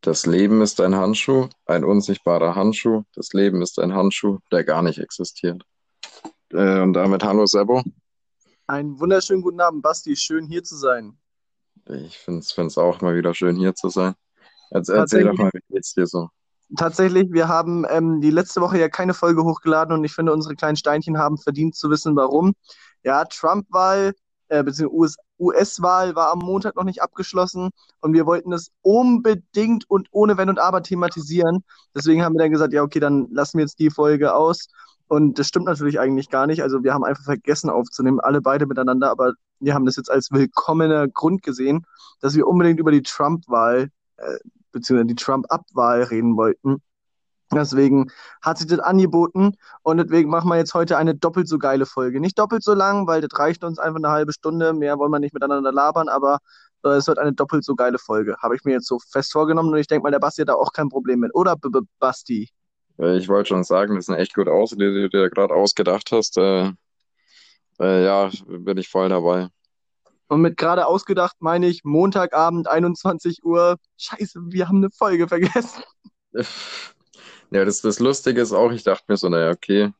Das Leben ist ein Handschuh, ein unsichtbarer Handschuh. Das Leben ist ein Handschuh, der gar nicht existiert. Äh, und damit hallo Sebo. Einen wunderschönen guten Abend, Basti. Schön hier zu sein. Ich finde es auch mal wieder schön hier zu sein. Jetzt erzähl doch mal, wie geht's dir so? Tatsächlich, wir haben ähm, die letzte Woche ja keine Folge hochgeladen und ich finde, unsere kleinen Steinchen haben verdient zu wissen, warum. Ja, Trump-Wahl, äh, beziehungsweise US-Wahl war am Montag noch nicht abgeschlossen und wir wollten es unbedingt und ohne Wenn und Aber thematisieren. Deswegen haben wir dann gesagt, ja, okay, dann lassen wir jetzt die Folge aus. Und das stimmt natürlich eigentlich gar nicht. Also wir haben einfach vergessen aufzunehmen, alle beide miteinander, aber wir haben das jetzt als willkommener Grund gesehen, dass wir unbedingt über die Trump-Wahl äh, beziehungsweise die Trump-Abwahl reden wollten. Deswegen hat sich das angeboten und deswegen machen wir jetzt heute eine doppelt so geile Folge. Nicht doppelt so lang, weil das reicht uns einfach eine halbe Stunde. Mehr wollen wir nicht miteinander labern, aber äh, es wird eine doppelt so geile Folge. Habe ich mir jetzt so fest vorgenommen und ich denke mal, der Basti hat da auch kein Problem mit. Oder, B -B Basti? Äh, ich wollte schon sagen, das ist eine echt gute Ausrede, die du dir gerade ausgedacht hast. Äh, äh, ja, bin ich voll dabei. Und mit gerade ausgedacht meine ich Montagabend 21 Uhr. Scheiße, wir haben eine Folge vergessen. Ja, das, das Lustige ist auch, ich dachte mir so, naja, okay,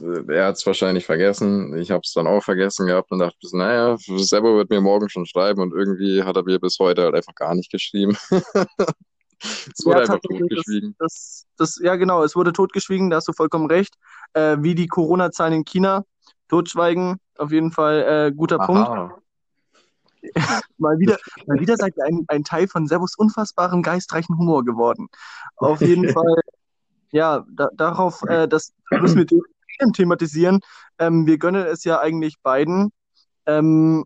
er hat es wahrscheinlich vergessen. Ich habe es dann auch vergessen gehabt und dachte, naja, selber wird mir morgen schon schreiben und irgendwie hat er mir bis heute halt einfach gar nicht geschrieben. es wurde ja, einfach totgeschwiegen. Das, das, das, ja, genau, es wurde totgeschwiegen, da hast du vollkommen recht. Äh, wie die Corona-Zahlen in China. Totschweigen, auf jeden Fall äh, guter Aha. Punkt. mal wieder, mal wieder seid ihr ein, ein Teil von Servus unfassbarem geistreichen Humor geworden. Auf jeden Fall, ja, da, darauf, äh, das müssen wir thematisieren. Ähm, wir gönnen es ja eigentlich beiden. Ähm,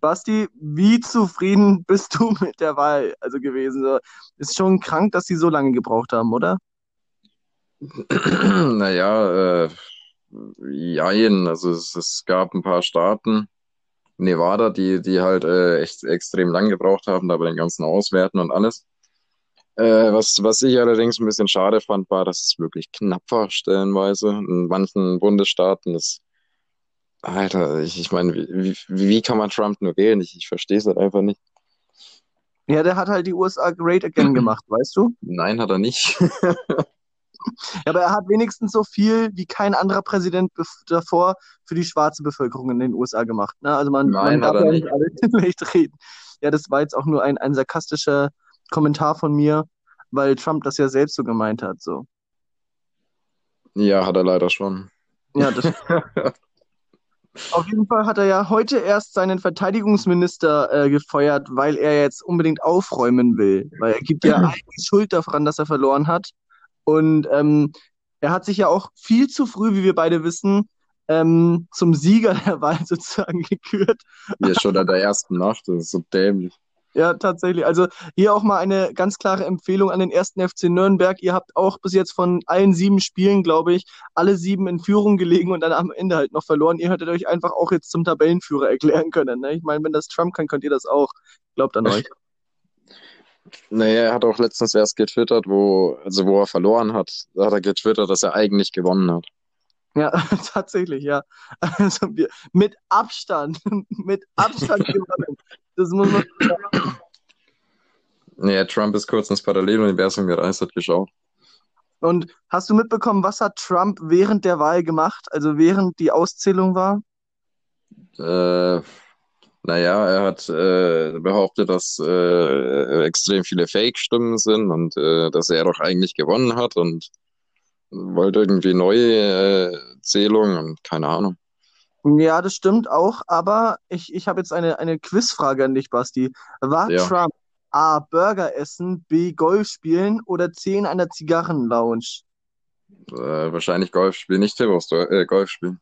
Basti, wie zufrieden bist du mit der Wahl also gewesen? Ist schon krank, dass sie so lange gebraucht haben, oder? Naja, äh, jein. Also es, es gab ein paar Staaten, Nevada, die, die halt äh, echt extrem lang gebraucht haben, da bei den ganzen Auswerten und alles. Äh, was, was ich allerdings ein bisschen schade fand, war, dass es wirklich knapp war, stellenweise. In manchen Bundesstaaten ist, Alter, ich, ich meine, wie, wie, wie kann man Trump nur wählen? Ich, ich verstehe es halt einfach nicht. Ja, der hat halt die USA great again gemacht, weißt du? Nein, hat er nicht. Ja, aber er hat wenigstens so viel wie kein anderer Präsident davor für die schwarze Bevölkerung in den USA gemacht. Ne? Also man, Nein, man darf ja nicht alle schlecht reden. Ja, das war jetzt auch nur ein, ein sarkastischer Kommentar von mir, weil Trump das ja selbst so gemeint hat. So. Ja, hat er leider schon. Ja, das. Auf jeden Fall hat er ja heute erst seinen Verteidigungsminister äh, gefeuert, weil er jetzt unbedingt aufräumen will. Weil er gibt ja eigentlich Schuld daran, dass er verloren hat. Und ähm, er hat sich ja auch viel zu früh, wie wir beide wissen, ähm, zum Sieger der Wahl sozusagen gekürt. Ja, schon an der ersten Nacht, das ist so dämlich. Ja, tatsächlich. Also hier auch mal eine ganz klare Empfehlung an den ersten FC Nürnberg. Ihr habt auch bis jetzt von allen sieben Spielen, glaube ich, alle sieben in Führung gelegen und dann am Ende halt noch verloren. Ihr hättet euch einfach auch jetzt zum Tabellenführer erklären können. Ne? Ich meine, wenn das Trump kann, könnt ihr das auch. Glaubt an euch. Naja, er hat auch letztens erst getwittert, wo, also wo er verloren hat, da hat er getwittert, dass er eigentlich gewonnen hat. Ja, tatsächlich, ja. Also wir, mit Abstand, mit Abstand gewonnen. Das muss man sagen. Ja, Trump ist kurz ins Paralleluniversum gereist, hat geschaut. Und hast du mitbekommen, was hat Trump während der Wahl gemacht, also während die Auszählung war? Äh, naja, er hat äh, behauptet, dass äh, extrem viele Fake-Stimmen sind und äh, dass er doch eigentlich gewonnen hat und wollte irgendwie neue äh, Zählungen und keine Ahnung. Ja, das stimmt auch, aber ich, ich habe jetzt eine, eine Quizfrage an dich, Basti. War ja. Trump A. Burger essen, B. Golf spielen oder C. in einer Zigarrenlounge? Äh, wahrscheinlich Golf spielen, nicht Tibbos, äh, Golf spielen.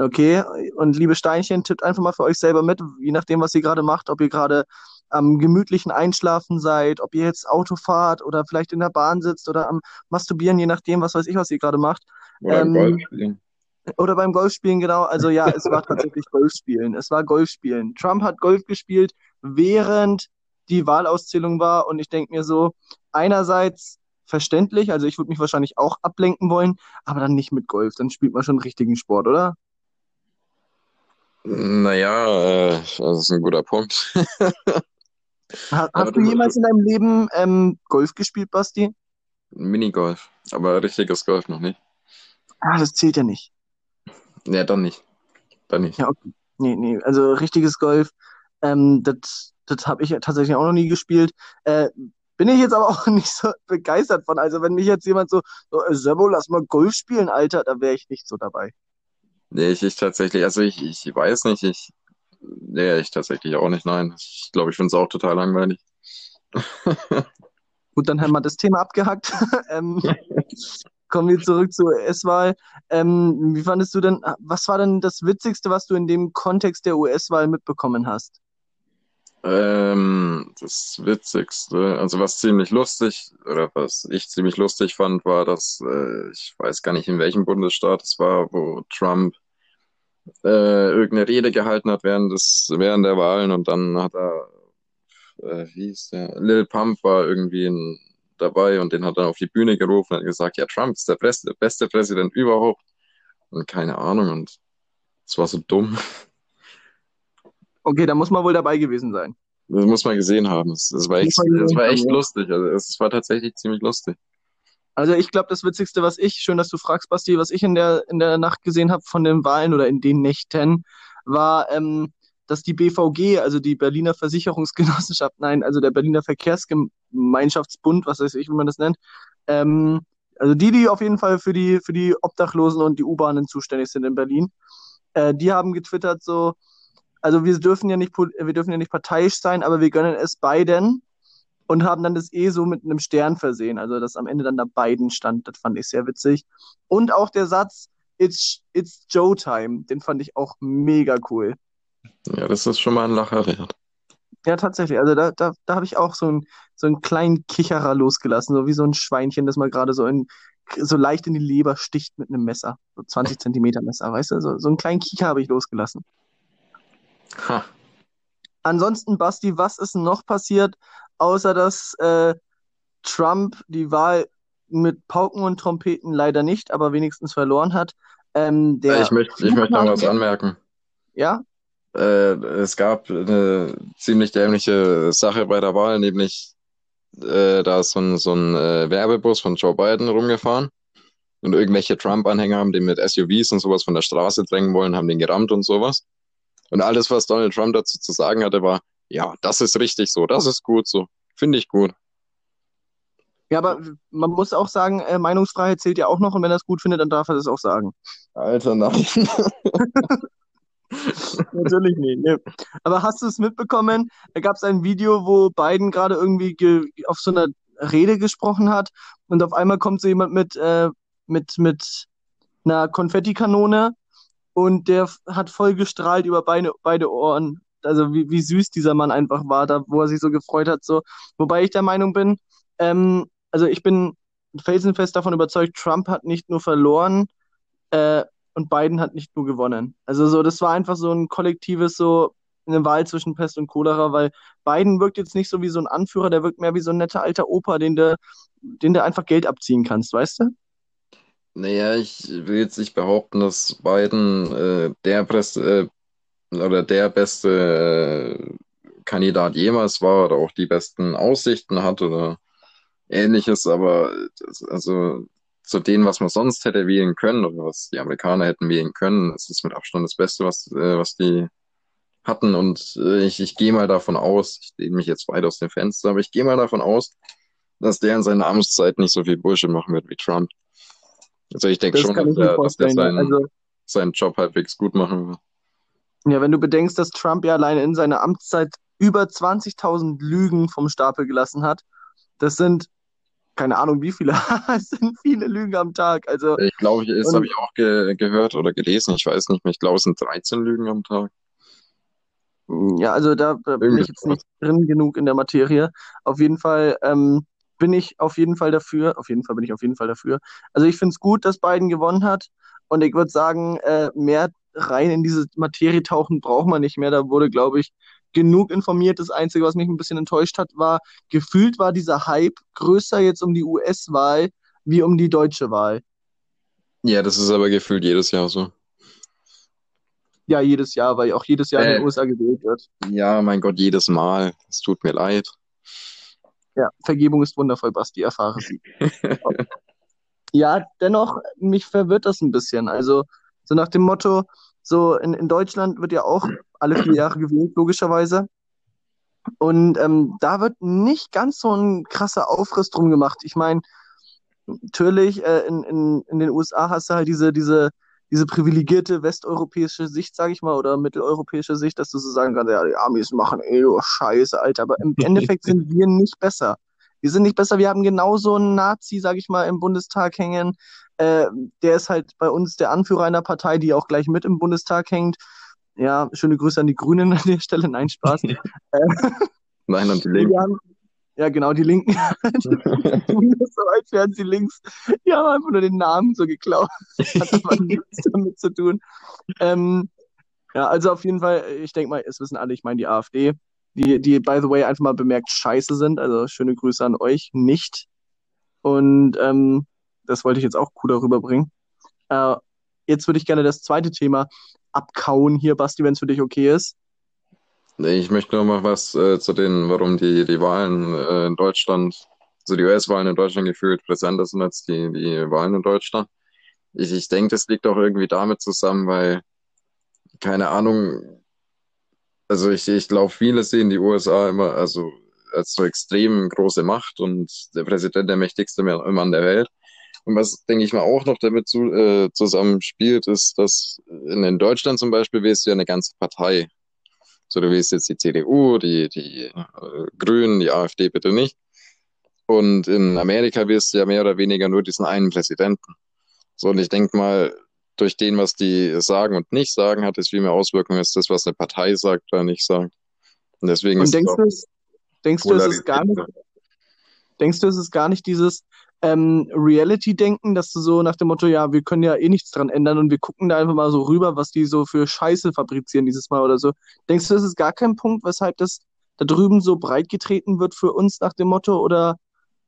Okay, und liebe Steinchen, tippt einfach mal für euch selber mit, je nachdem, was ihr gerade macht, ob ihr gerade am gemütlichen Einschlafen seid, ob ihr jetzt Auto fahrt oder vielleicht in der Bahn sitzt oder am Masturbieren, je nachdem, was weiß ich, was ihr gerade macht. Oder ähm, beim Golfspielen. Oder beim Golfspielen, genau. Also ja, es war tatsächlich Golfspielen. Es war Golfspielen. Trump hat Golf gespielt, während die Wahlauszählung war und ich denke mir so, einerseits verständlich, also ich würde mich wahrscheinlich auch ablenken wollen, aber dann nicht mit Golf, dann spielt man schon richtigen Sport, oder? Naja, äh, das ist ein guter Punkt. Ha Aber hast du jemals in deinem Leben ähm, Golf gespielt, Basti? Minigolf, aber richtiges Golf noch nicht. Ah, das zählt ja nicht. Nee, dann nicht. Dann nicht. Ja, okay. Nee, nee, also richtiges Golf, ähm, das, das habe ich ja tatsächlich auch noch nie gespielt. Äh, bin ich jetzt aber auch nicht so begeistert von. Also wenn mich jetzt jemand so, so äh, Servo, lass mal Golf spielen, Alter, da wäre ich nicht so dabei. Nee, ich, ich tatsächlich, also ich, ich weiß nicht, ich, nee, ich tatsächlich auch nicht, nein. Ich glaube, ich finde es auch total langweilig. Gut, dann haben wir das Thema abgehackt. ähm, kommen wir zurück zur US-Wahl. Ähm, wie fandest du denn, was war denn das Witzigste, was du in dem Kontext der US-Wahl mitbekommen hast? Ähm, das Witzigste, also was ziemlich lustig, oder was ich ziemlich lustig fand, war, dass, äh, ich weiß gar nicht, in welchem Bundesstaat es war, wo Trump äh, irgendeine Rede gehalten hat während des, während der Wahlen und dann hat er, äh, wie hieß der, Lil Pump war irgendwie in, dabei und den hat er auf die Bühne gerufen und gesagt, ja, Trump ist der beste, beste Präsident überhaupt und keine Ahnung und es war so dumm. Okay, da muss man wohl dabei gewesen sein. Das muss man gesehen haben. Es, es war echt, gesehen war echt lustig. Also es, es war tatsächlich ziemlich lustig. Also ich glaube, das Witzigste, was ich, schön, dass du fragst, Basti, was ich in der, in der Nacht gesehen habe von den Wahlen oder in den Nächten, war, ähm, dass die BVG, also die Berliner Versicherungsgenossenschaft, nein, also der Berliner Verkehrsgemeinschaftsbund, was weiß ich, wie man das nennt, ähm, also die, die auf jeden Fall für die, für die Obdachlosen und die U-Bahnen zuständig sind in Berlin, äh, die haben getwittert so, also wir dürfen ja nicht, wir dürfen ja nicht parteiisch sein, aber wir gönnen es beiden und haben dann das E so mit einem Stern versehen. Also dass am Ende dann da Biden stand, das fand ich sehr witzig. Und auch der Satz, it's, it's Joe Time, den fand ich auch mega cool. Ja, das ist schon mal ein Lacher wert. Ja, tatsächlich. Also da, da, da habe ich auch so einen, so einen kleinen Kicherer losgelassen, so wie so ein Schweinchen, das mal gerade so, in, so leicht in die Leber sticht mit einem Messer. So 20 Zentimeter Messer, weißt du? So, so einen kleinen Kicher habe ich losgelassen. Ha. Ansonsten, Basti, was ist noch passiert, außer dass äh, Trump die Wahl mit Pauken und Trompeten leider nicht, aber wenigstens verloren hat? Ähm, Ich möchte, ich möchte noch was anmerken. ja, Äh, es gab eine ziemlich dämliche Sache bei der Wahl, nämlich äh, da ist so ein, so ein äh, Werbebus von Joe Biden rumgefahren und irgendwelche Trump-Anhänger haben den mit SUVs und sowas von der Straße drängen wollen, haben den gerammt und sowas. Und alles, was Donald Trump dazu zu sagen hatte, war, ja, das ist richtig so, das ist gut so, finde ich gut. ja, aber man muss auch sagen, äh, Meinungsfreiheit zählt ja auch noch und wenn er es gut findet, dann darf er das auch sagen. Alter, nein. Natürlich nicht. Ne. Aber hast du es mitbekommen? Da gab es ein Video, wo Biden gerade irgendwie ge auf so einer Rede gesprochen hat und auf einmal kommt so jemand mit, äh, mit, mit einer Konfettikanone und der hat voll gestrahlt über beide, beide Ohren. Also wie, wie süß dieser Mann einfach war, da wo er sich so gefreut hat. So. Wobei ich der Meinung bin, ähm, also ich bin felsenfest davon überzeugt, Trump hat nicht nur verloren, äh, und Biden hat nicht nur gewonnen. Also so, das war einfach so ein kollektives, so eine Wahl zwischen Pest und Cholera, weil Biden wirkt jetzt nicht so wie so ein Anführer, der wirkt mehr wie so ein netter alter Opa, den du, den du einfach Geld abziehen kannst, weißt du? Naja, ich will jetzt nicht behaupten, dass Biden äh, der Präs äh, oder der beste äh, Kandidat jemals war oder auch die besten Aussichten hat oder ähnliches, aber das, also zu dem, was man sonst hätte wählen können oder was die Amerikaner hätten wählen können, ist es mit Abstand das Beste, was, äh, was die hatten. Und äh, ich, ich gehe mal davon aus, ich lehne mich jetzt weit aus dem Fenster, aber ich gehe mal davon aus, dass der in seiner Amtszeit nicht so viel Bullshit machen wird wie Trump. Also ich denke schon, dass der, dass ja. seinen, Also, seinen Job halbwegs gut machen wird. ja, wenn du bedenkst, dass Trump ja alleine in seiner Amtszeit über 20.000 Lügen vom Stapel gelassen hat, das sind, keine Ahnung wie viele, es sind viele Lügen am Tag. Also, Ich glaube, das habe ich auch ge gehört oder gelesen, ich weiß nicht mehr. Ich glaube, es sind 13 Lügen am Tag. Ja, also da bin ich jetzt nicht drin genug in der Materie. Auf jeden Fall ähm, bin ich auf jeden Fall dafür. Auf jeden Fall bin ich auf jeden Fall dafür. Also ich finde es gut, dass Biden gewonnen hat. Und ich würde sagen, äh, mehr rein in diese Materie tauchen braucht man nicht mehr. Da wurde, glaube ich, genug informiert. Das Einzige, was mich ein bisschen enttäuscht hat, war, gefühlt war dieser Hype größer jetzt um die US-Wahl wie um die deutsche Wahl. Ja, das ist aber gefühlt jedes Jahr so. Ja, jedes Jahr, weil auch jedes Jahr in den Äh, USA gewählt wird. ja, mein Gott, jedes Mal. Es tut mir leid. Ja, Vergebung ist wundervoll, Basti, erfahre sie. Ja, dennoch, mich verwirrt das ein bisschen. Also, so nach dem Motto, so in, in Deutschland wird ja auch alle vier Jahre gewählt, logischerweise. Und ähm, da wird nicht ganz so ein krasser Aufriss drum gemacht. Ich meine, natürlich, äh, in, in, in den USA hast du halt diese, diese, diese privilegierte westeuropäische Sicht, sage ich mal, oder mitteleuropäische Sicht, dass du so sagen kannst, ja, die Amis machen eh nur Scheiße, Alter. Aber im Endeffekt sind wir nicht besser. Wir sind nicht besser. Wir haben genauso einen Nazi, sage ich mal, im Bundestag hängen. Äh, der ist halt bei uns der Anführer einer Partei, die auch gleich mit im Bundestag hängt. Ja, schöne Grüße an die Grünen an der Stelle. Nein, Spaß. äh, Nein, und die wir haben, ja, genau, die Linken. Tun das so, als wären sie links. Die haben einfach nur den Namen so geklaut. Hat aber nichts damit zu tun. Ähm, ja, also auf jeden Fall, ich denke mal, es wissen alle, ich meine die AfD, die, die, by the way, einfach mal bemerkt scheiße sind. Also schöne Grüße an euch, nicht. Und ähm, das wollte ich jetzt auch cooler rüberbringen. Äh, jetzt würde ich gerne das zweite Thema abkauen hier, Basti, wenn es für dich okay ist. Ich möchte noch mal was äh, zu den, warum die, die Wahlen äh, in Deutschland, also die US-Wahlen in Deutschland gefühlt präsenter sind als die, die Wahlen in Deutschland. Ich, ich denke, das liegt auch irgendwie damit zusammen, weil, keine Ahnung, also ich, ich glaube, viele sehen die USA immer also als so extrem große Macht und der Präsident der mächtigste Mann der Welt. Und was, denke ich mal, auch noch damit zu, äh, zusammenspielt, ist, dass in, in Deutschland zum Beispiel wählst du ja eine ganze Partei. So, du wählst jetzt die CDU, die, die äh, Grünen, die AfD bitte nicht. Und in Amerika wählst du ja mehr oder weniger nur diesen einen Präsidenten. So, und ich denke mal, durch den, was die sagen und nicht sagen, hat es viel mehr Auswirkungen als das, was eine Partei sagt oder nicht sagt. Und deswegen Und ist es denkst du, es, denkst du, es ist gar nicht, denkst du, es ist gar nicht dieses ähm, Reality-Denken, dass du so nach dem Motto, ja, wir können ja eh nichts dran ändern und wir gucken da einfach mal so rüber, was die so für Scheiße fabrizieren dieses Mal oder so. Denkst du, das ist gar kein Punkt, weshalb das da drüben so breit getreten wird für uns nach dem Motto oder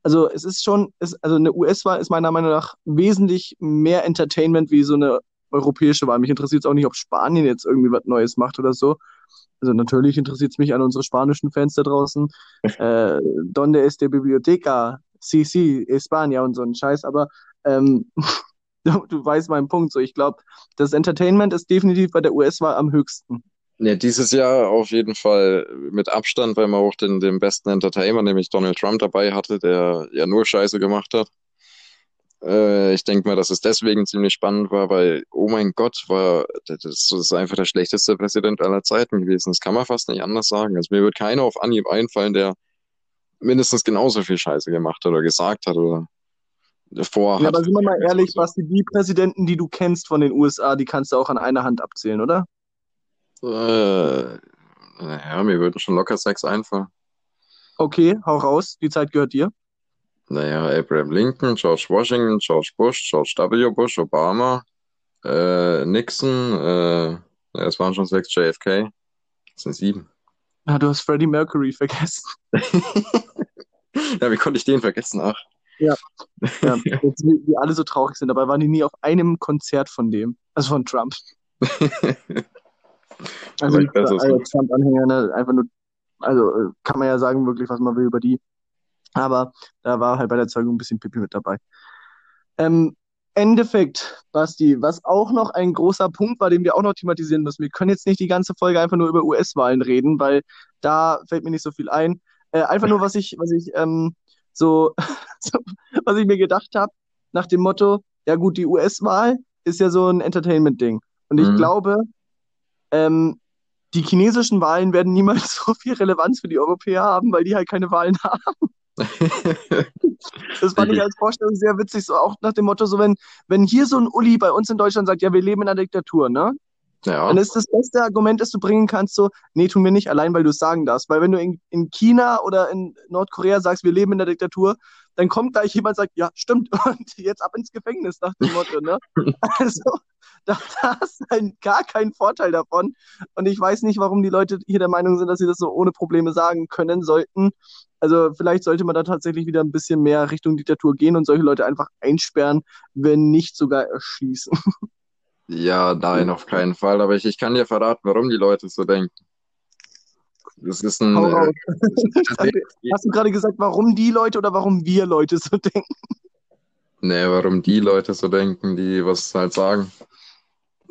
also es ist schon, es, also eine US-Wahl ist meiner Meinung nach wesentlich mehr Entertainment wie so eine europäische Wahl. Mich interessiert es auch nicht, ob Spanien jetzt irgendwie was Neues macht oder so. Also natürlich interessiert es mich an unsere spanischen Fans da draußen. Äh, Donde este biblioteca? Sí, sí, España und so ein Scheiß, aber ähm, du, du weißt meinen Punkt. So, ich glaube, das Entertainment ist definitiv bei der US-Wahl am höchsten. Ja, dieses Jahr auf jeden Fall mit Abstand, weil man auch den, den besten Entertainer, nämlich Donald Trump, dabei hatte, der ja nur Scheiße gemacht hat. Äh, ich denke mal, dass es deswegen ziemlich spannend war, weil, oh mein Gott, war, das ist einfach der schlechteste Präsident aller Zeiten gewesen. Das kann man fast nicht anders sagen. Also mir wird keiner auf Anhieb einfallen, der mindestens genauso viel Scheiße gemacht oder gesagt hat oder Ja, vorhat. aber sind wir mal ehrlich, Basti, die Präsidenten, die du kennst von den USA, die kannst du auch an einer Hand abzählen, oder? Äh, naja, mir würden schon locker sechs einfallen. Okay, hau raus, die Zeit gehört dir. Naja, Abraham Lincoln, George Washington, George Bush, George W. Bush, Obama, äh, Nixon, äh, ja, es waren schon sechs, JFK, das sind sieben. Ah, du hast Freddie Mercury vergessen. Ja, wie konnte ich den vergessen? Ach. Ja, ja. Wie, wie alle so traurig sind, dabei waren die nie auf einem Konzert von dem, also von Trump. Also besser also so. Trump-Anhänger, ne, einfach nur, also äh, kann man ja sagen, wirklich, was man will über die. Aber da war halt bei der Zeugung ein bisschen Pipi mit dabei. Ähm, Endeffekt, Basti, was auch noch ein großer Punkt war, den wir auch noch thematisieren müssen. Wir können jetzt nicht die ganze Folge einfach nur über US-Wahlen reden, weil da fällt mir nicht so viel ein. Äh, einfach nur, was ich, was ich ähm, so, was ich mir gedacht habe, nach dem Motto, ja gut, die US-Wahl ist ja so ein Entertainment-Ding. Und ich Mhm. glaube, ähm, die chinesischen Wahlen werden niemals so viel Relevanz für die Europäer haben, weil die halt keine Wahlen haben. Das fand ich als Vorstellung sehr witzig, so auch nach dem Motto, so wenn, wenn hier so ein Uli bei uns in Deutschland sagt, ja, wir leben in einer Diktatur, ne? Ja, Dann ist das beste Argument, das du bringen kannst, so, nee, tun wir nicht, allein weil du es sagen darfst. Weil wenn du in, in China oder in Nordkorea sagst, wir leben in der Diktatur, dann kommt gleich jemand und sagt, ja, stimmt, und jetzt ab ins Gefängnis nach dem Motto, ne? Also, da, da hast du halt gar keinen Vorteil davon. Und ich weiß nicht, warum die Leute hier der Meinung sind, dass sie das so ohne Probleme sagen können sollten. Also vielleicht sollte man da tatsächlich wieder ein bisschen mehr Richtung Diktatur gehen und solche Leute einfach einsperren, wenn nicht sogar erschießen. Ja, nein, auf keinen Fall. Aber ich, ich kann dir verraten, warum die Leute so denken. Das ist ein. Hau Äh, Hast du gerade gesagt, warum die Leute oder warum wir Leute so denken? nee, warum die Leute so denken, die was halt sagen.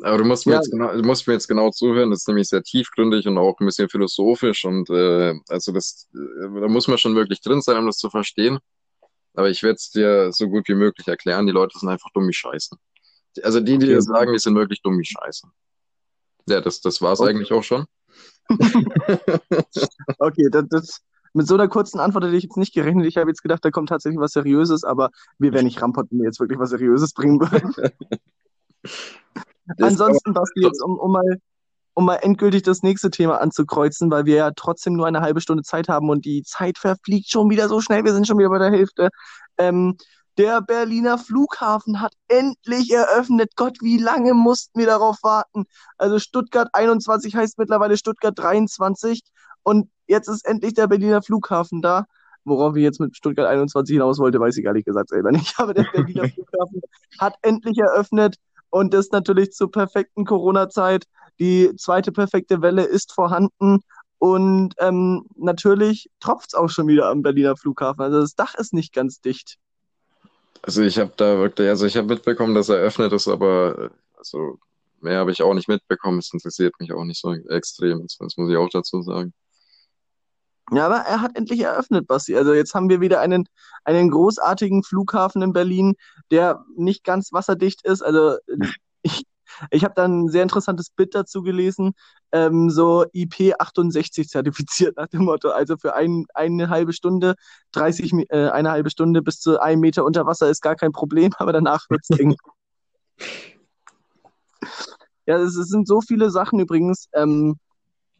Aber du musst mir Ja, jetzt genau, du musst mir jetzt genau zuhören. Das ist nämlich sehr tiefgründig und auch ein bisschen philosophisch. Und äh, also das, äh, da muss man schon wirklich drin sein, um das zu verstehen. Aber ich werde es dir so gut wie möglich erklären. Die Leute sind einfach dumm wie Scheiße. Also die, die okay. das sagen, die sind wirklich dumm wie Scheiße. Ja, das, das war's Okay, eigentlich auch schon. okay das, das, mit so einer kurzen Antwort hätte ich jetzt nicht gerechnet. Ich habe jetzt gedacht, da kommt tatsächlich was Seriöses, aber wir wären nicht Rampott, wenn wir jetzt wirklich was Seriöses bringen würden. Ansonsten, Basti, jetzt um, um mal, um mal endgültig das nächste Thema anzukreuzen, weil wir ja trotzdem nur eine halbe Stunde Zeit haben und die Zeit verfliegt schon wieder so schnell. Wir sind schon wieder bei der Hälfte. Ähm, der Berliner Flughafen hat endlich eröffnet. Gott, wie lange mussten wir darauf warten? Also Stuttgart 21 heißt mittlerweile Stuttgart 23 und jetzt ist endlich der Berliner Flughafen da. Worauf ich jetzt mit Stuttgart 21 hinaus wollte, weiß ich ehrlich gesagt selber nicht. Aber der Berliner Flughafen hat endlich eröffnet und das natürlich zur perfekten Corona-Zeit. Die zweite perfekte Welle ist vorhanden. Und ähm, natürlich tropft es auch schon wieder am Berliner Flughafen. Also das Dach ist nicht ganz dicht. Also ich habe da wirklich, also ich habe mitbekommen, dass er eröffnet ist, aber äh, also mehr habe ich auch nicht mitbekommen. Es interessiert mich auch nicht so extrem. Das, muss ich auch dazu sagen. Ja, aber er hat endlich eröffnet, Basti. Also jetzt haben wir wieder einen, einen großartigen Flughafen in Berlin, der nicht ganz wasserdicht ist. Also ich, ich habe da ein sehr interessantes Bild dazu gelesen, ähm, so IP68 zertifiziert nach dem Motto. Also für ein, eine halbe Stunde, 30, Mi- äh, eine halbe Stunde bis zu einem Meter unter Wasser ist gar kein Problem, aber danach wird's eng. Ja, es, es sind so viele Sachen übrigens ähm,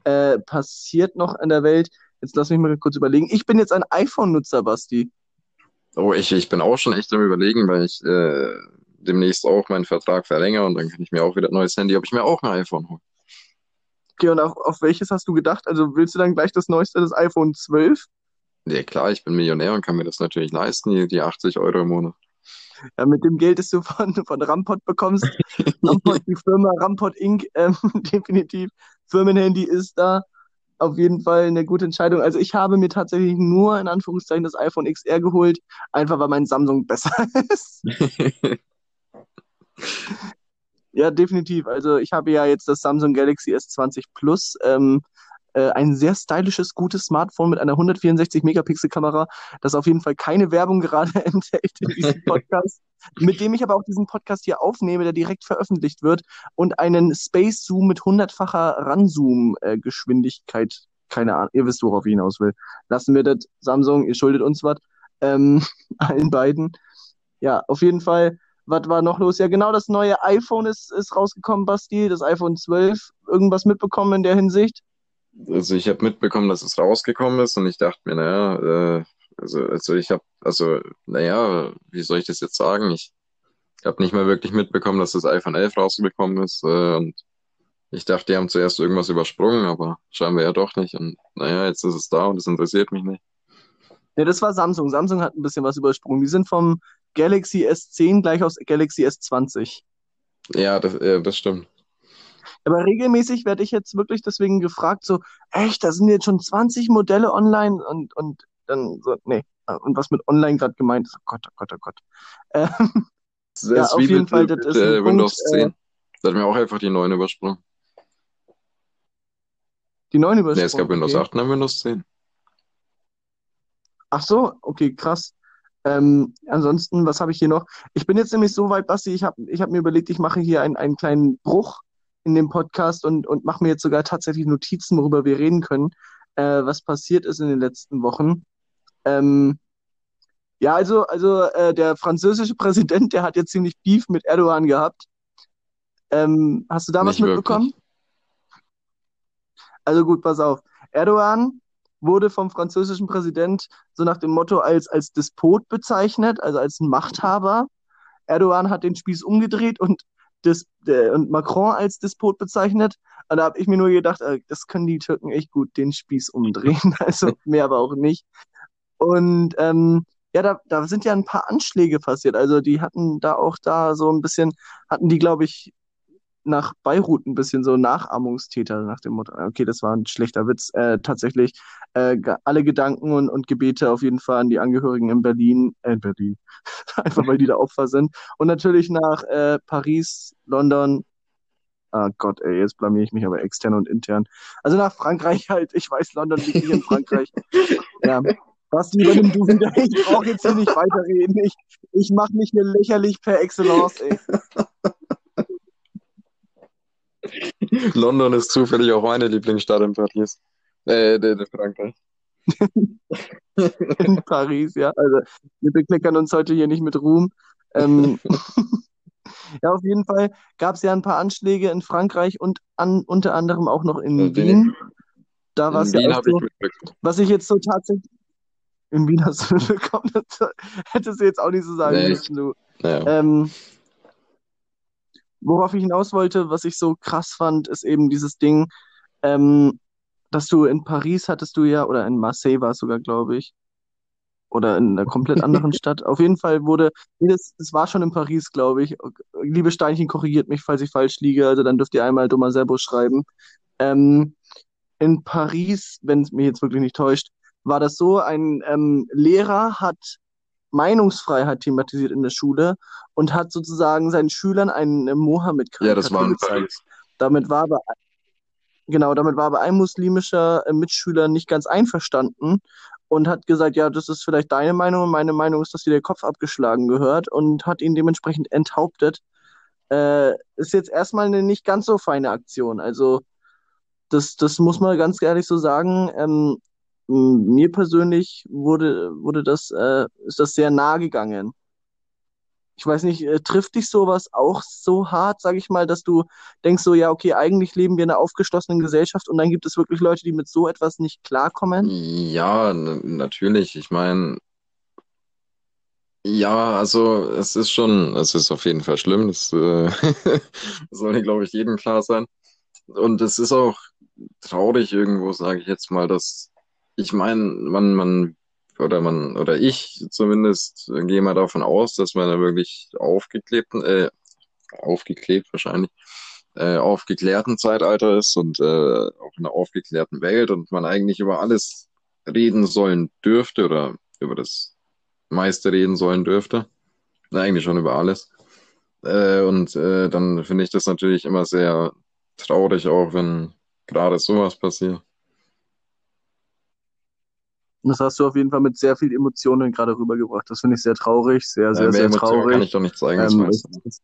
äh, passiert noch in der Welt. Jetzt lass mich mal kurz überlegen. Ich bin jetzt ein iPhone-Nutzer, Basti. Oh, ich, ich bin auch schon echt am Überlegen, weil ich äh, demnächst auch meinen Vertrag verlängere und dann kann ich mir auch wieder ein neues Handy, ob ich mir auch ein iPhone hole. Okay, und auf, auf welches hast du gedacht? Also willst du dann gleich das neueste, das iPhone 12? Ja, klar, ich bin Millionär und kann mir das natürlich leisten, die, die 80 Euro im Monat. Ja, mit dem Geld, das du von, von Rampot bekommst. Rampot, die Firma Rampot Inc., ähm, definitiv. Firmenhandy ist da. Auf jeden Fall eine gute Entscheidung. Also ich habe mir tatsächlich nur in Anführungszeichen das iPhone XR geholt, einfach weil mein Samsung besser ist. Ja, definitiv. Also ich habe ja jetzt das Samsung Galaxy S20 Plus, ähm, äh, ein sehr stylisches, gutes Smartphone mit einer 164-Megapixel-Kamera, das auf jeden Fall keine Werbung gerade enthält in diesem Podcast, mit dem ich aber auch diesen Podcast hier aufnehme, der direkt veröffentlicht wird und einen Space Zoom mit 100-facher Ranzoom-Geschwindigkeit. Keine Ahnung, ihr wisst, worauf ich hinaus will. Lassen wir das, Samsung, ihr schuldet uns was, ähm, allen beiden. Ja, auf jeden Fall. Was war noch los? Ja, genau, das neue iPhone ist, ist rausgekommen, Basti, das iPhone 12. Irgendwas mitbekommen in der Hinsicht? Also ich habe mitbekommen, dass es rausgekommen ist und ich dachte mir, naja, äh, also, also ich habe, also, naja, wie soll ich das jetzt sagen? Ich habe nicht mal wirklich mitbekommen, dass das iPhone 11 rausgekommen ist äh, und ich dachte, die haben zuerst irgendwas übersprungen, aber scheinbar ja doch nicht und naja, jetzt ist es da und es interessiert mich nicht. Ja, das war Samsung. Samsung hat ein bisschen was übersprungen. Die sind vom Galaxy S10 gleich aufs Galaxy S20. Ja, das, äh, das stimmt. Aber regelmäßig werde ich jetzt wirklich deswegen gefragt, so, echt, da sind jetzt schon 20 Modelle online und, und dann so, nee. Und was mit online gerade gemeint ist, oh Gott, oh Gott, oh Gott. Ähm, Das ja, auf wie jeden mit, Fall, das mit ist äh, Punkt. Windows Äh, 10. Da hat mir auch einfach die 9 übersprungen. die neuen Ne, es gab übersprungen, Windows okay. 8 und dann Windows 10. Ach so, okay, krass. Ähm, ansonsten, was habe ich hier noch? Ich bin jetzt nämlich so weit, Basti, ich habe ich hab mir überlegt, ich mache hier einen, einen kleinen Bruch in dem Podcast und, und mache mir jetzt sogar tatsächlich Notizen, worüber wir reden können, äh, was passiert ist in den letzten Wochen. Ähm, ja, also, also äh, der französische Präsident, der hat jetzt ziemlich Beef mit Erdogan gehabt. Ähm, hast du da was Nicht mitbekommen? wirklich. Also gut, pass auf. Erdogan wurde vom französischen Präsident so nach dem Motto als, als Despot bezeichnet, also als Machthaber. Erdogan hat den Spieß umgedreht und, Dis, äh, und Macron als Despot bezeichnet. Und da habe ich mir nur gedacht, äh, das können die Türken echt gut, den Spieß umdrehen. Also mehr aber auch nicht. Und ähm, ja, da, da sind ja ein paar Anschläge passiert. Also die hatten da auch da so ein bisschen, hatten die, glaube ich, nach Beirut ein bisschen so Nachahmungstäter nach dem Motto. Okay, das war ein schlechter Witz. Äh, tatsächlich äh, alle Gedanken und, und Gebete auf jeden Fall an die Angehörigen in Berlin, äh, in Berlin, einfach weil die da Opfer sind. Und natürlich nach äh, Paris, London. Ah Gott, ey, jetzt blamier ich mich aber extern und intern. Also nach Frankreich halt. Ich weiß, London liegt nicht in Frankreich. ja. Was übernimm du wieder? Ich brauche jetzt hier nicht weiterreden. Ich, ich mache mich hier lächerlich per Excellence, ey. London ist zufällig auch meine Lieblingsstadt in Paris. Äh, in Frankreich. in Paris, ja. Also wir bekleckern uns heute hier nicht mit Ruhm. Ähm, ja, auf jeden Fall gab es ja ein paar Anschläge in Frankreich und an, unter anderem auch noch in In Wien. Da war es ja auch ich so, mitbekommen. was ich jetzt so tatsächlich in Wien hast du mitbekommen, hättest du jetzt auch nicht so sagen Nee, müssen, du. ja. Ähm, worauf ich hinaus wollte, was ich so krass fand, ist eben dieses Ding, ähm, dass du in Paris hattest du ja, oder in Marseille war es sogar, glaube ich, oder in einer komplett anderen Stadt. Auf jeden Fall wurde, das, das war schon in Paris, glaube ich. Liebe Steinchen, korrigiert mich, falls ich falsch liege, also dann dürft ihr einmal dummer Serbo schreiben. Ähm, in Paris, wenn es mich jetzt wirklich nicht täuscht, war das so, ein ähm, Lehrer hat Meinungsfreiheit thematisiert in der Schule und hat sozusagen seinen Schülern eine Ja, das war gezeigt. Damit war aber, genau, damit war aber ein muslimischer äh, Mitschüler nicht ganz einverstanden und hat gesagt, ja, das ist vielleicht deine Meinung und meine Meinung ist, dass dir der Kopf abgeschlagen gehört und hat ihn dementsprechend enthauptet. Äh, ist jetzt erstmal eine nicht ganz so feine Aktion. Also das, das muss man ganz ehrlich so sagen. Ähm, mir persönlich wurde, wurde das, äh, ist das sehr nahe gegangen. Ich weiß nicht, äh, trifft dich sowas auch so hart, sag ich mal, dass du denkst so, ja, okay, eigentlich leben wir in einer aufgeschlossenen Gesellschaft und dann gibt es wirklich Leute, die mit so etwas nicht klarkommen? Ja, natürlich. Ich meine, ja, also es ist schon, es ist auf jeden Fall schlimm. Das äh, sollte, glaube ich, jedem klar sein. Und es ist auch traurig irgendwo, sage ich jetzt mal, dass ich meine, man, man oder man oder ich zumindest äh, gehe mal davon aus, dass man da wirklich aufgeklebten, äh, aufgeklebt wahrscheinlich, äh, aufgeklärten Zeitalter ist und äh, auch in einer aufgeklärten Welt und man eigentlich über alles reden sollen dürfte oder über das meiste reden sollen dürfte. Na, eigentlich schon über alles. Äh, und äh, dann finde ich das natürlich immer sehr traurig, auch wenn gerade sowas passiert. Das hast du auf jeden Fall mit sehr viel Emotionen gerade rübergebracht. Das finde ich sehr traurig, sehr, sehr, mehr sehr Emotionen kann traurig. ich doch nicht zeigen, das Ähm, du. es,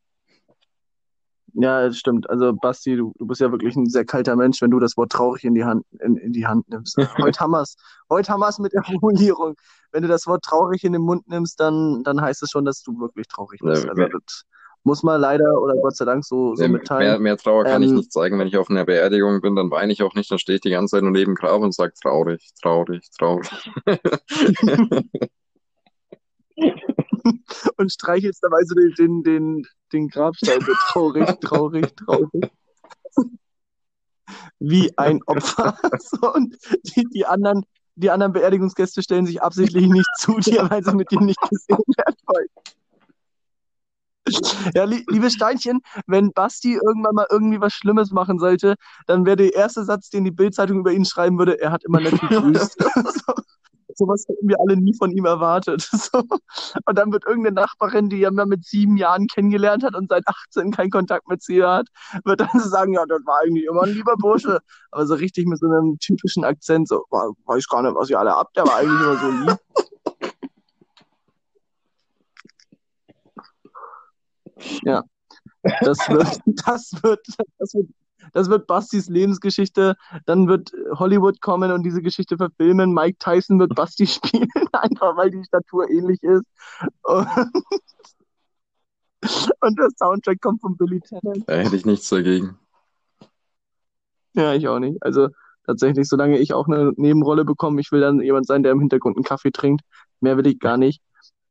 ja, stimmt. Also Basti, du, du bist ja wirklich ein sehr kalter Mensch, wenn du das Wort traurig in die Hand, in, in die Hand nimmst. Heute haben wir's. Heute haben wir's mit der Formulierung. Wenn du das Wort traurig in den Mund nimmst, dann, dann heißt es schon, dass du wirklich traurig bist. Also das muss man leider oder Gott sei Dank so, so mitteilen. mehr, mehr Trauer kann ich Ähm, nicht zeigen. Wenn ich auf einer Beerdigung bin, dann weine ich auch nicht. Dann stehe ich die ganze Zeit nur neben dem Grab und sage traurig, traurig, traurig. und streichelst dabei so den, den, den, den Grabstein so traurig, traurig, traurig. Wie ein Opfer. So, und die, die anderen, die anderen Beerdigungsgäste stellen sich absichtlich nicht zu dir, weil sie mit dir nicht gesehen werden wollen. Ja, li liebe Steinchen, wenn Basti irgendwann mal irgendwie was Schlimmes machen sollte, dann wäre der erste Satz, den die Bild-Zeitung über ihn schreiben würde, er hat immer nett gegrüßt. So, sowas hätten wir alle nie von ihm erwartet. So. Und dann wird irgendeine Nachbarin, die er mal mit sieben Jahren kennengelernt hat und seit 18 keinen Kontakt mit sie hat, wird dann sagen, ja, das war eigentlich immer ein lieber Bursche. Aber so richtig mit so einem typischen Akzent, so, "Wa- weiß gar nicht, was ihr alle habt, der war eigentlich immer so lieb. Ja. Das wird, das wird, das wird, das wird Bastis Lebensgeschichte. Dann wird Hollywood kommen und diese Geschichte verfilmen. Mike Tyson wird Basti spielen, einfach weil die Statur ähnlich ist. Und, und der Soundtrack kommt von Billy Talent. Da hätte ich nichts dagegen. Ja, ich auch nicht. Also tatsächlich, solange ich auch eine Nebenrolle bekomme, ich will dann jemand sein, der im Hintergrund einen Kaffee trinkt. Mehr will ich gar nicht.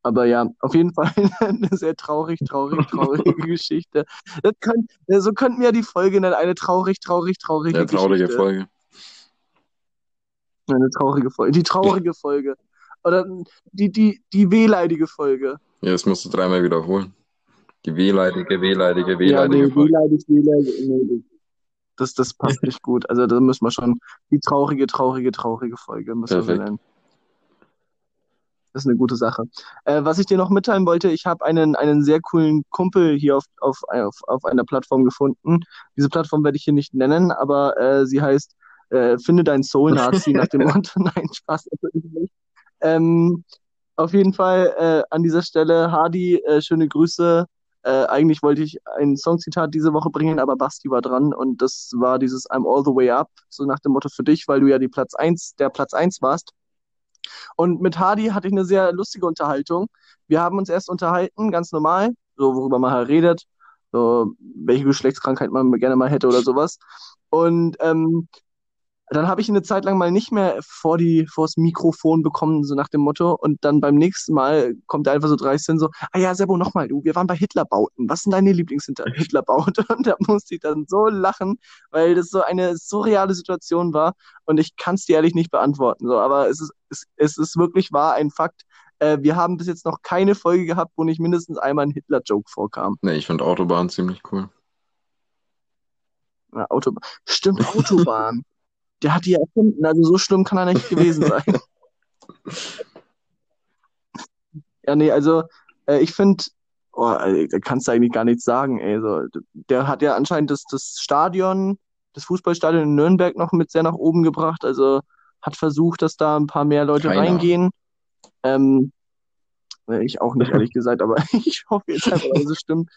Aber ja, auf jeden Fall eine sehr traurig, traurig, traurige Geschichte. Das könnt, so könnten wir die Folge nennen, eine traurig, traurig, traurige Ja, traurige Geschichte. Folge. Eine traurige Folge. Die traurige Folge. Oder die, die, die wehleidige Folge. Ja, das musst du dreimal wiederholen. Die wehleidige, wehleidige, Ja, wehleidige nee, Folge. wehleidig, wehleidig, nee, das, das passt nicht gut. Also da müssen wir schon die traurige, traurige, traurige Folge müssen wir Perfekt. nennen. Das ist eine gute Sache. Äh, was ich dir noch mitteilen wollte, ich habe einen, einen sehr coolen Kumpel hier auf, auf, auf, auf einer Plattform gefunden. Diese Plattform werde ich hier nicht nennen, aber äh, sie heißt äh, Finde dein Soul-Nazi nach dem Motto. Nein, Spaß natürlich nicht. Ähm, auf jeden Fall äh, an dieser Stelle, Hardy, äh, schöne Grüße. Äh, eigentlich wollte ich ein Songzitat diese Woche bringen, aber Basti war dran und das war dieses I'm all the way up, so nach dem Motto für dich, weil du ja die Platz eins, der Platz eins warst. Und mit Hardy hatte ich eine sehr lustige Unterhaltung. Wir haben uns erst unterhalten, ganz normal, so worüber man halt redet, so welche Geschlechtskrankheit man gerne mal hätte oder sowas. Und ähm, dann habe ich ihn eine Zeit lang mal nicht mehr vor die, vors Mikrofon bekommen, so nach dem Motto. Und dann beim nächsten Mal kommt er einfach so dreist hin, so, ah ja, Sebo, nochmal, du, wir waren bei Hitlerbauten. Was sind deine Lieblings-Hitlerbauten? Und da musste ich dann so lachen, weil das so eine surreale Situation war. Und ich kann es dir ehrlich nicht beantworten. So, aber es ist, es, es ist wirklich wahr, ein Fakt. Äh, wir haben bis jetzt noch keine Folge gehabt, wo nicht mindestens einmal ein Hitler-Joke vorkam. Nee, ich finde Autobahn ziemlich cool. Ja, Autobahn. Stimmt, Autobahn. Der hat die ja erfunden, also so schlimm kann er nicht gewesen sein. Ja, nee, also äh, ich finde, oh, da kannst du eigentlich gar nichts sagen, ey. So, der hat ja anscheinend das, das Stadion, das Fußballstadion in Nürnberg noch mit sehr nach oben gebracht, also hat versucht, dass da ein paar mehr Leute Keine reingehen. Ähm, äh, ich auch nicht, ehrlich gesagt, aber ich hoffe jetzt einfach, dass es stimmt.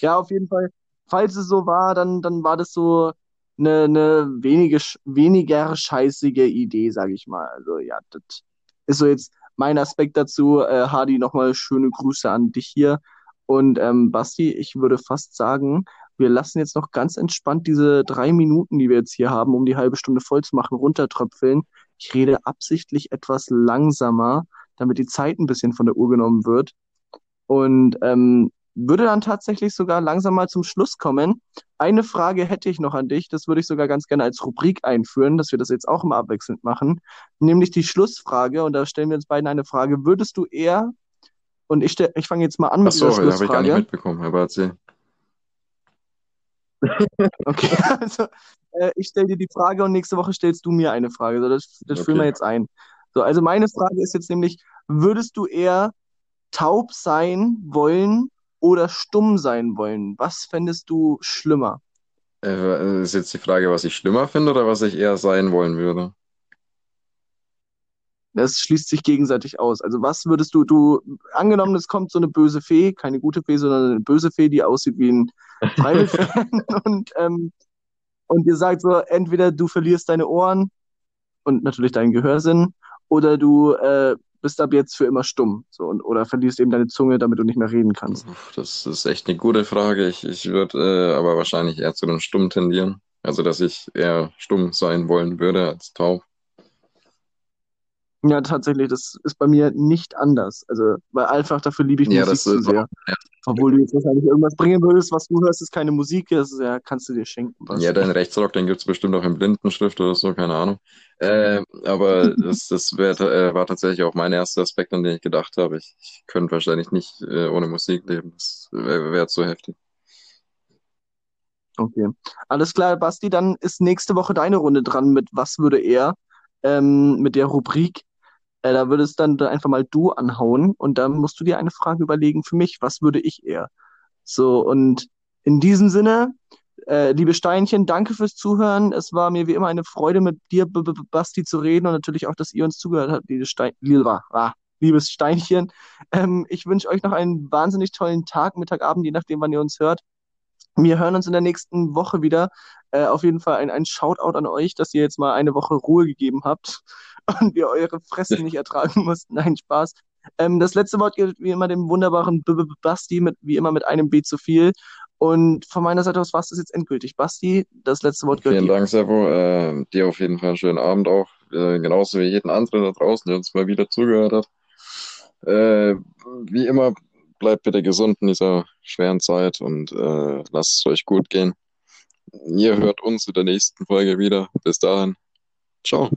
Ja, auf jeden Fall, falls es so war, dann, dann war das so eine, eine wenige, weniger scheißige Idee, sage ich mal. Also ja, das ist so jetzt mein Aspekt dazu. Äh, Hardy, nochmal schöne Grüße an dich hier. Und ähm, Basti, ich würde fast sagen, wir lassen jetzt noch ganz entspannt diese drei Minuten, die wir jetzt hier haben, um die halbe Stunde voll zu machen, runtertröpfeln. Ich rede absichtlich etwas langsamer, damit die Zeit ein bisschen von der Uhr genommen wird. Und ähm, würde dann tatsächlich sogar langsam mal zum Schluss kommen. Eine Frage hätte ich noch an dich, das würde ich sogar ganz gerne als Rubrik einführen, dass wir das jetzt auch immer abwechselnd machen, nämlich die Schlussfrage. Und da stellen wir uns beiden eine Frage. Würdest du eher, und ich, stell, ich fange jetzt mal an Ach mit so, dieser habe ich gar nicht Schlussfrage. mitbekommen, aber erzähl. Okay, also äh, ich stelle dir die Frage und nächste Woche stellst du mir eine Frage. So, das, das führen wir Okay. jetzt ein. So, also meine Frage ist jetzt nämlich, würdest du eher taub sein wollen oder stumm sein wollen? Was fändest du schlimmer? Äh, ist jetzt die Frage, was ich schlimmer finde oder was ich eher sein wollen würde? Das schließt sich gegenseitig aus. Also was würdest du, du, angenommen, es kommt so eine böse Fee, keine gute Fee, sondern eine böse Fee, die aussieht wie ein Freiwild-Fan und, ähm, und dir sagt so, entweder du verlierst deine Ohren und natürlich deinen Gehörsinn oder du äh, bist ab jetzt für immer stumm. So, und, oder verlierst eben deine Zunge, damit du nicht mehr reden kannst. Das ist echt eine gute Frage. Ich, ich würde äh, aber wahrscheinlich eher zu dem Stumm tendieren. Also, dass ich eher stumm sein wollen würde als taub. Ja, tatsächlich, das ist bei mir nicht anders. Also, weil einfach dafür liebe ich Ja, Musik das zu ist sehr. Obwohl du jetzt wahrscheinlich irgendwas bringen würdest, was du hörst, ist keine Musik, das ist ja, kannst du dir schenken. Was. Ja, dein Rechtsrock, den gibt's bestimmt auch in Blindenschrift oder so, keine Ahnung. Äh, aber das, das wär, äh, war tatsächlich auch mein erster Aspekt, an den ich gedacht habe. Ich, ich könnte wahrscheinlich nicht äh, ohne Musik leben. Das wäre wär zu heftig. Okay. Alles klar, Basti, dann ist nächste Woche deine Runde dran mit Was würde er? Ähm, mit der Rubrik. Äh, da würdest dann da einfach mal du anhauen und dann musst du dir eine Frage überlegen für mich, was würde ich eher? So, und in diesem Sinne, äh, liebe Steinchen, danke fürs Zuhören. Es war mir wie immer eine Freude, mit dir, B -B Basti, zu reden und natürlich auch, dass ihr uns zugehört habt, liebe Stein liebes Steinchen. Ähm, ich wünsche euch noch einen wahnsinnig tollen Tag, Mittag, Abend, je nachdem, wann ihr uns hört. Wir hören uns in der nächsten Woche wieder. Äh, auf jeden Fall ein, ein Shoutout an euch, dass ihr jetzt mal eine Woche Ruhe gegeben habt und wir eure Fressen nicht ertragen mussten. Nein, Spaß. Ähm, das letzte Wort gilt wie immer dem wunderbaren B -B Basti, mit, wie immer mit einem B zu viel. Und von meiner Seite aus war es das jetzt endgültig. Basti, das letzte Wort gehört Vielen. Dank, Servo. Äh, dir auf jeden Fall einen schönen Abend auch. Äh, genauso wie jeden anderen da draußen, der uns mal wieder zugehört hat. Äh, wie immer, bleibt bitte gesund in dieser schweren Zeit und äh, lasst es euch gut gehen. Ihr hört uns in der nächsten Folge wieder. Bis dahin. Ciao.